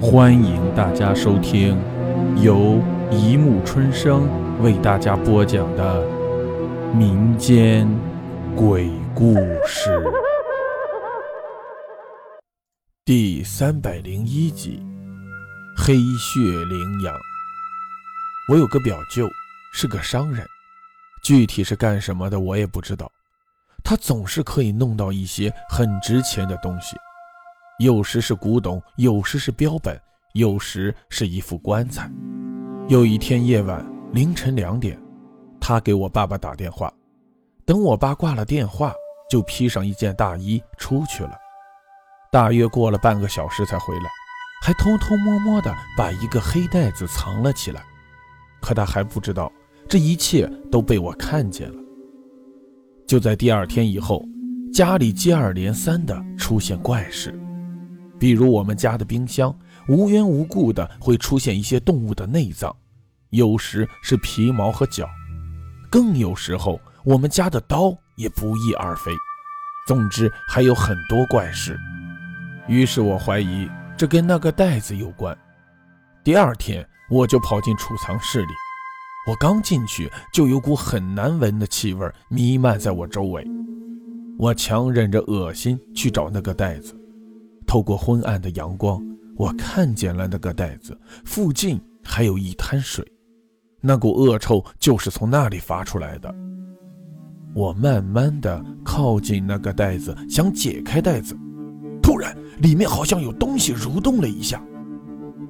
欢迎大家收听由一木春生为大家播讲的民间鬼故事第三百零一集《黑血羚羊》。我有个表舅是个商人，具体是干什么的我也不知道。他总是可以弄到一些很值钱的东西。有时是古董，有时是标本，有时是一副棺材。有一天夜晚凌晨两点，他给我爸爸打电话，等我爸挂了电话，就披上一件大衣出去了。大约过了半个小时才回来，还偷偷摸摸的把一个黑袋子藏了起来。可他还不知道，这一切都被我看见了。就在第二天以后，家里接二连三的出现怪事。比如我们家的冰箱无缘无故的会出现一些动物的内脏，有时是皮毛和脚，更有时候我们家的刀也不翼而飞。总之还有很多怪事，于是我怀疑这跟那个袋子有关。第二天我就跑进储藏室里，我刚进去就有股很难闻的气味弥漫在我周围，我强忍着恶心去找那个袋子。透过昏暗的阳光，我看见了那个袋子附近还有一滩水，那股恶臭就是从那里发出来的。我慢慢的靠近那个袋子，想解开袋子，突然里面好像有东西蠕动了一下，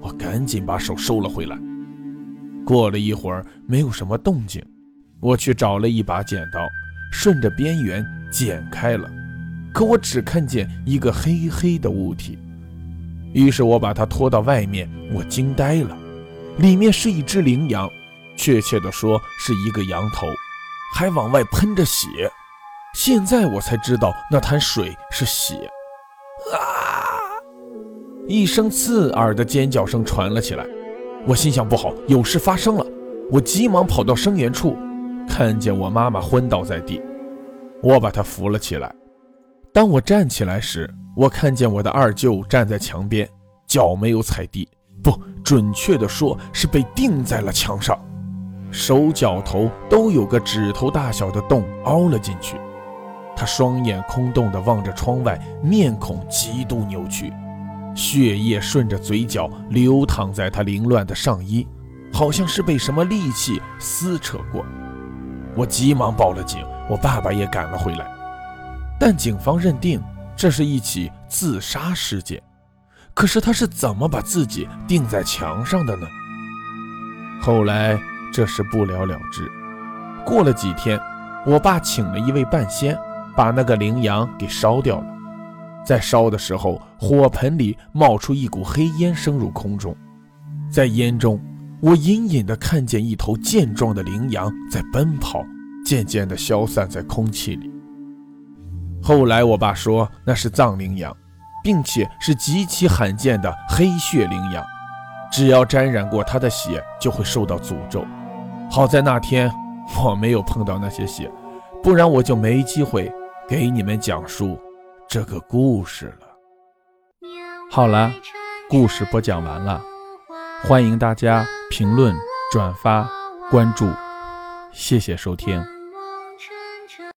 我赶紧把手收了回来。过了一会儿，没有什么动静，我去找了一把剪刀，顺着边缘剪开了。可我只看见一个黑黑的物体，于是我把它拖到外面，我惊呆了，里面是一只羚羊，确切的说是一个羊头，还往外喷着血。现在我才知道那滩水是血。啊！一声刺耳的尖叫声传了起来，我心想不好，有事发生了。我急忙跑到声源处，看见我妈妈昏倒在地，我把她扶了起来。当我站起来时，我看见我的二舅站在墙边，脚没有踩地，不准确的说是被钉在了墙上，手脚头都有个指头大小的洞凹了进去。他双眼空洞地望着窗外，面孔极度扭曲，血液顺着嘴角流淌在他凌乱的上衣，好像是被什么利器撕扯过。我急忙报了警，我爸爸也赶了回来。但警方认定这是一起自杀事件，可是他是怎么把自己钉在墙上的呢？后来这事不了了之。过了几天，我爸请了一位半仙，把那个羚羊给烧掉了。在烧的时候，火盆里冒出一股黑烟，升入空中。在烟中，我隐隐地看见一头健壮的羚羊在奔跑，渐渐地消散在空气里。后来我爸说那是藏羚羊，并且是极其罕见的黑血羚羊，只要沾染过它的血就会受到诅咒。好在那天我没有碰到那些血，不然我就没机会给你们讲述这个故事了。好了，故事播讲完了，欢迎大家评论、转发、关注，谢谢收听。